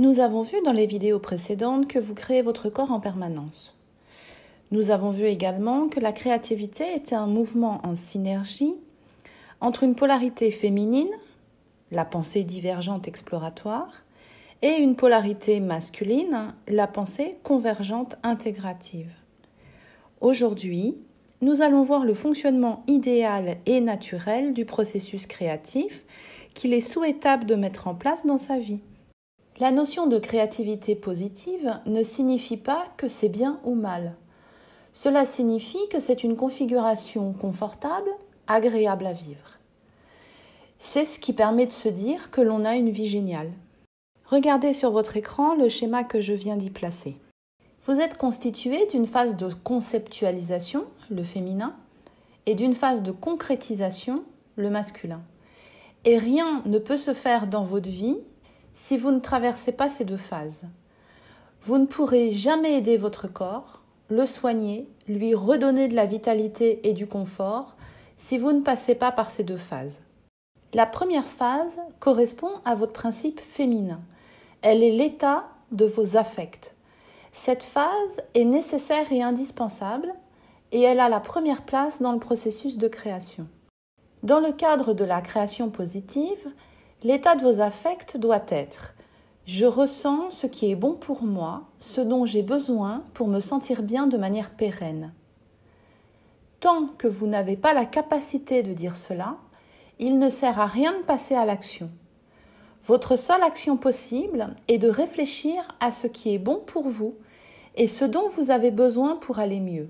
Nous avons vu dans les vidéos précédentes que vous créez votre corps en permanence. Nous avons vu également que la créativité était un mouvement en synergie entre une polarité féminine, la pensée divergente exploratoire, et une polarité masculine, la pensée convergente intégrative. Aujourd'hui, nous allons voir le fonctionnement idéal et naturel du processus créatif qu'il est souhaitable de mettre en place dans sa vie. La notion de créativité positive ne signifie pas que c'est bien ou mal. Cela signifie que c'est une configuration confortable, agréable à vivre. C'est ce qui permet de se dire que l'on a une vie géniale. Regardez sur votre écran le schéma que je viens d'y placer. Vous êtes constitué d'une phase de conceptualisation, le féminin, et d'une phase de concrétisation, le masculin. Et rien ne peut se faire dans votre vie si vous ne traversez pas ces deux phases. Vous ne pourrez jamais aider votre corps, le soigner, lui redonner de la vitalité et du confort si vous ne passez pas par ces deux phases. La première phase correspond à votre principe féminin. Elle est l'état de vos affects. Cette phase est nécessaire et indispensable et elle a la première place dans le processus de création. Dans le cadre de la création positive, L'état de vos affects doit être je ressens ce qui est bon pour moi, ce dont j'ai besoin pour me sentir bien de manière pérenne. Tant que vous n'avez pas la capacité de dire cela, il ne sert à rien de passer à l'action. Votre seule action possible est de réfléchir à ce qui est bon pour vous et ce dont vous avez besoin pour aller mieux.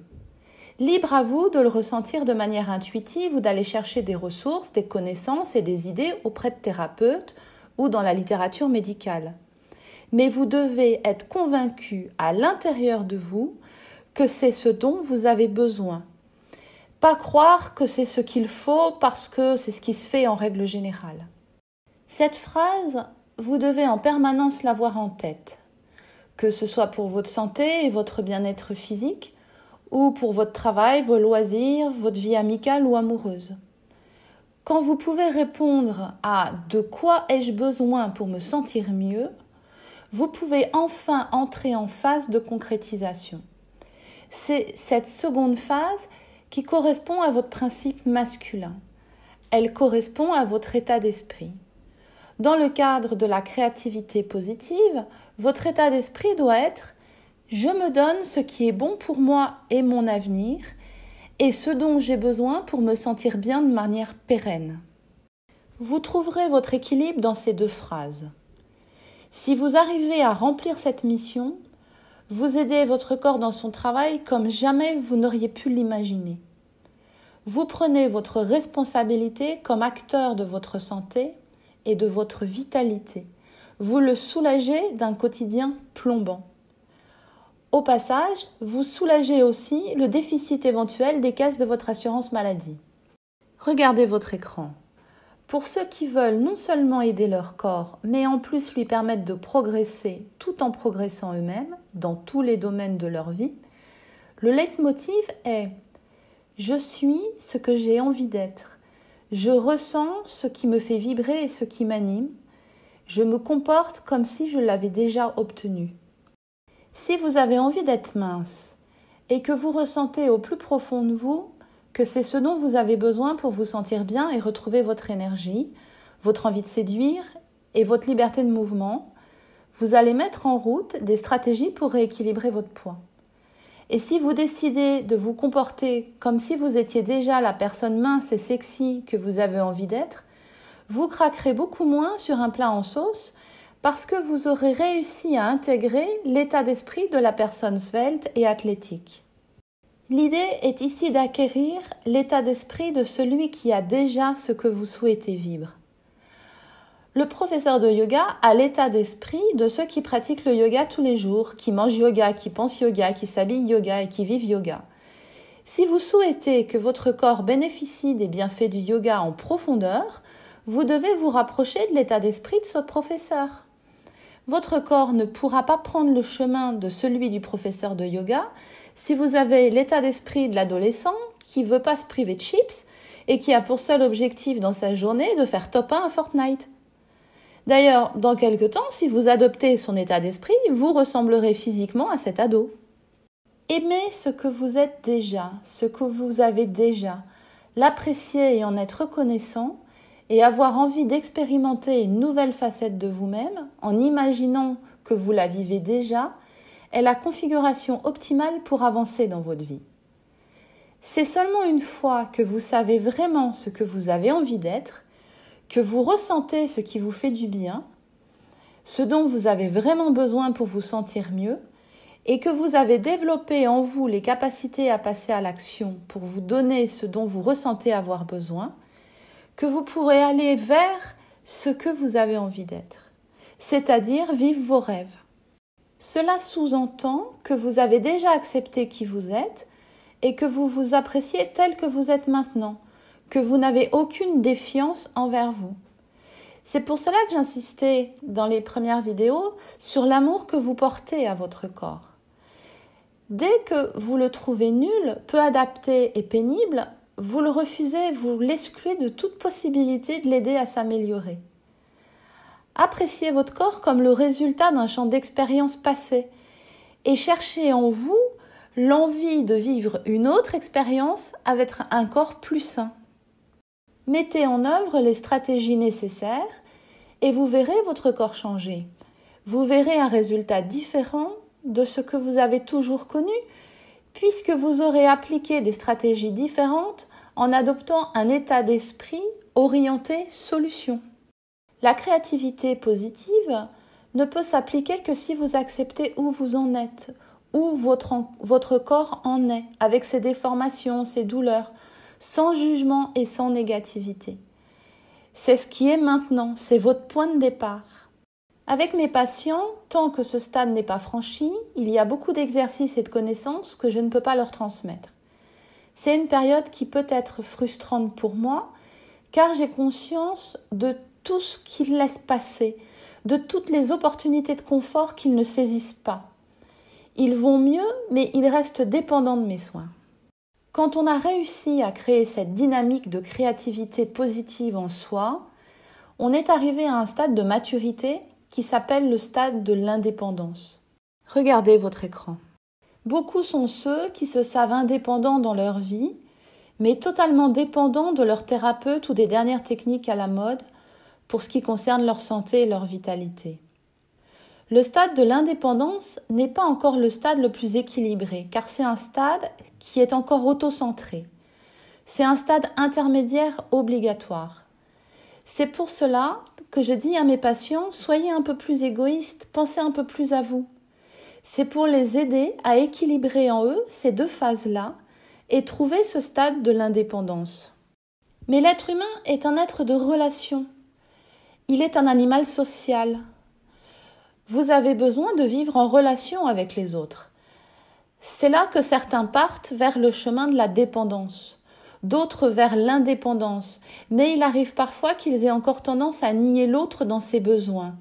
Libre à vous de le ressentir de manière intuitive ou d'aller chercher des ressources, des connaissances et des idées auprès de thérapeutes ou dans la littérature médicale. Mais vous devez être convaincu à l'intérieur de vous que c'est ce dont vous avez besoin. Pas croire que c'est ce qu'il faut parce que c'est ce qui se fait en règle générale. Cette phrase, vous devez en permanence l'avoir en tête, que ce soit pour votre santé et votre bien-être physique, ou pour votre travail, vos loisirs, votre vie amicale ou amoureuse. Quand vous pouvez répondre à de quoi ai-je besoin pour me sentir mieux, vous pouvez enfin entrer en phase de concrétisation. C'est cette seconde phase qui correspond à votre principe masculin. Elle correspond à votre état d'esprit. Dans le cadre de la créativité positive, votre état d'esprit doit être je me donne ce qui est bon pour moi et mon avenir et ce dont j'ai besoin pour me sentir bien de manière pérenne. Vous trouverez votre équilibre dans ces deux phrases. Si vous arrivez à remplir cette mission, vous aidez votre corps dans son travail comme jamais vous n'auriez pu l'imaginer. Vous prenez votre responsabilité comme acteur de votre santé et de votre vitalité. Vous le soulagez d'un quotidien plombant. Au passage, vous soulagez aussi le déficit éventuel des caisses de votre assurance maladie. Regardez votre écran. Pour ceux qui veulent non seulement aider leur corps, mais en plus lui permettre de progresser tout en progressant eux-mêmes dans tous les domaines de leur vie, le leitmotiv est Je suis ce que j'ai envie d'être. Je ressens ce qui me fait vibrer et ce qui m'anime. Je me comporte comme si je l'avais déjà obtenu. Si vous avez envie d'être mince et que vous ressentez au plus profond de vous que c'est ce dont vous avez besoin pour vous sentir bien et retrouver votre énergie, votre envie de séduire et votre liberté de mouvement, vous allez mettre en route des stratégies pour rééquilibrer votre poids. Et si vous décidez de vous comporter comme si vous étiez déjà la personne mince et sexy que vous avez envie d'être, vous craquerez beaucoup moins sur un plat en sauce parce que vous aurez réussi à intégrer l'état d'esprit de la personne svelte et athlétique. L'idée est ici d'acquérir l'état d'esprit de celui qui a déjà ce que vous souhaitez vivre. Le professeur de yoga a l'état d'esprit de ceux qui pratiquent le yoga tous les jours, qui mangent yoga, qui pensent yoga, qui s'habillent yoga et qui vivent yoga. Si vous souhaitez que votre corps bénéficie des bienfaits du yoga en profondeur, vous devez vous rapprocher de l'état d'esprit de ce professeur. Votre corps ne pourra pas prendre le chemin de celui du professeur de yoga si vous avez l'état d'esprit de l'adolescent qui veut pas se priver de chips et qui a pour seul objectif dans sa journée de faire top 1 à Fortnite. D'ailleurs, dans quelque temps, si vous adoptez son état d'esprit, vous ressemblerez physiquement à cet ado. Aimez ce que vous êtes déjà, ce que vous avez déjà, l'apprécier et en être reconnaissant, et avoir envie d'expérimenter une nouvelle facette de vous-même en imaginant que vous la vivez déjà, est la configuration optimale pour avancer dans votre vie. C'est seulement une fois que vous savez vraiment ce que vous avez envie d'être, que vous ressentez ce qui vous fait du bien, ce dont vous avez vraiment besoin pour vous sentir mieux, et que vous avez développé en vous les capacités à passer à l'action pour vous donner ce dont vous ressentez avoir besoin, que vous pourrez aller vers ce que vous avez envie d'être, c'est-à-dire vivre vos rêves. Cela sous-entend que vous avez déjà accepté qui vous êtes et que vous vous appréciez tel que vous êtes maintenant, que vous n'avez aucune défiance envers vous. C'est pour cela que j'insistais dans les premières vidéos sur l'amour que vous portez à votre corps. Dès que vous le trouvez nul, peu adapté et pénible, vous le refusez, vous l'excluez de toute possibilité de l'aider à s'améliorer. Appréciez votre corps comme le résultat d'un champ d'expérience passé et cherchez en vous l'envie de vivre une autre expérience avec un corps plus sain. Mettez en œuvre les stratégies nécessaires et vous verrez votre corps changer. Vous verrez un résultat différent de ce que vous avez toujours connu puisque vous aurez appliqué des stratégies différentes en adoptant un état d'esprit orienté solution. La créativité positive ne peut s'appliquer que si vous acceptez où vous en êtes, où votre, votre corps en est, avec ses déformations, ses douleurs, sans jugement et sans négativité. C'est ce qui est maintenant, c'est votre point de départ. Avec mes patients, tant que ce stade n'est pas franchi, il y a beaucoup d'exercices et de connaissances que je ne peux pas leur transmettre. C'est une période qui peut être frustrante pour moi, car j'ai conscience de tout ce qu'ils laissent passer, de toutes les opportunités de confort qu'ils ne saisissent pas. Ils vont mieux, mais ils restent dépendants de mes soins. Quand on a réussi à créer cette dynamique de créativité positive en soi, on est arrivé à un stade de maturité qui s'appelle le stade de l'indépendance. Regardez votre écran. Beaucoup sont ceux qui se savent indépendants dans leur vie, mais totalement dépendants de leur thérapeute ou des dernières techniques à la mode pour ce qui concerne leur santé et leur vitalité. Le stade de l'indépendance n'est pas encore le stade le plus équilibré, car c'est un stade qui est encore autocentré. C'est un stade intermédiaire obligatoire. C'est pour cela que je dis à mes patients, soyez un peu plus égoïstes, pensez un peu plus à vous. C'est pour les aider à équilibrer en eux ces deux phases-là et trouver ce stade de l'indépendance. Mais l'être humain est un être de relation. Il est un animal social. Vous avez besoin de vivre en relation avec les autres. C'est là que certains partent vers le chemin de la dépendance, d'autres vers l'indépendance, mais il arrive parfois qu'ils aient encore tendance à nier l'autre dans ses besoins,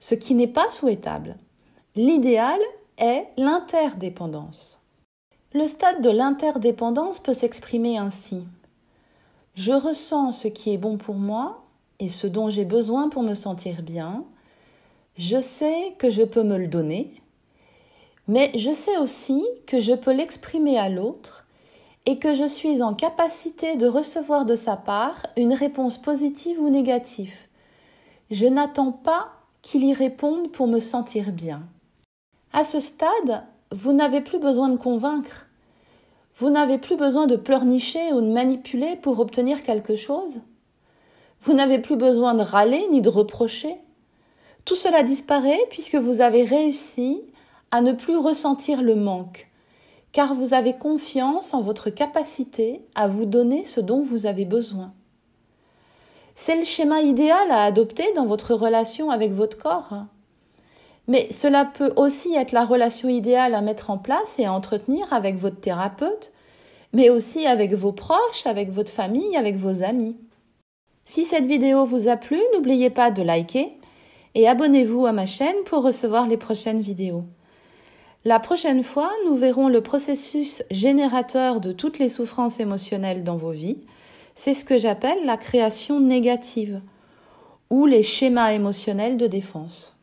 ce qui n'est pas souhaitable. L'idéal est l'interdépendance. Le stade de l'interdépendance peut s'exprimer ainsi. Je ressens ce qui est bon pour moi et ce dont j'ai besoin pour me sentir bien. Je sais que je peux me le donner, mais je sais aussi que je peux l'exprimer à l'autre et que je suis en capacité de recevoir de sa part une réponse positive ou négative. Je n'attends pas qu'il y réponde pour me sentir bien. À ce stade, vous n'avez plus besoin de convaincre. Vous n'avez plus besoin de pleurnicher ou de manipuler pour obtenir quelque chose. Vous n'avez plus besoin de râler ni de reprocher. Tout cela disparaît puisque vous avez réussi à ne plus ressentir le manque, car vous avez confiance en votre capacité à vous donner ce dont vous avez besoin. C'est le schéma idéal à adopter dans votre relation avec votre corps. Mais cela peut aussi être la relation idéale à mettre en place et à entretenir avec votre thérapeute, mais aussi avec vos proches, avec votre famille, avec vos amis. Si cette vidéo vous a plu, n'oubliez pas de liker, et abonnez-vous à ma chaîne pour recevoir les prochaines vidéos. La prochaine fois, nous verrons le processus générateur de toutes les souffrances émotionnelles dans vos vies. C'est ce que j'appelle la création négative, ou les schémas émotionnels de défense.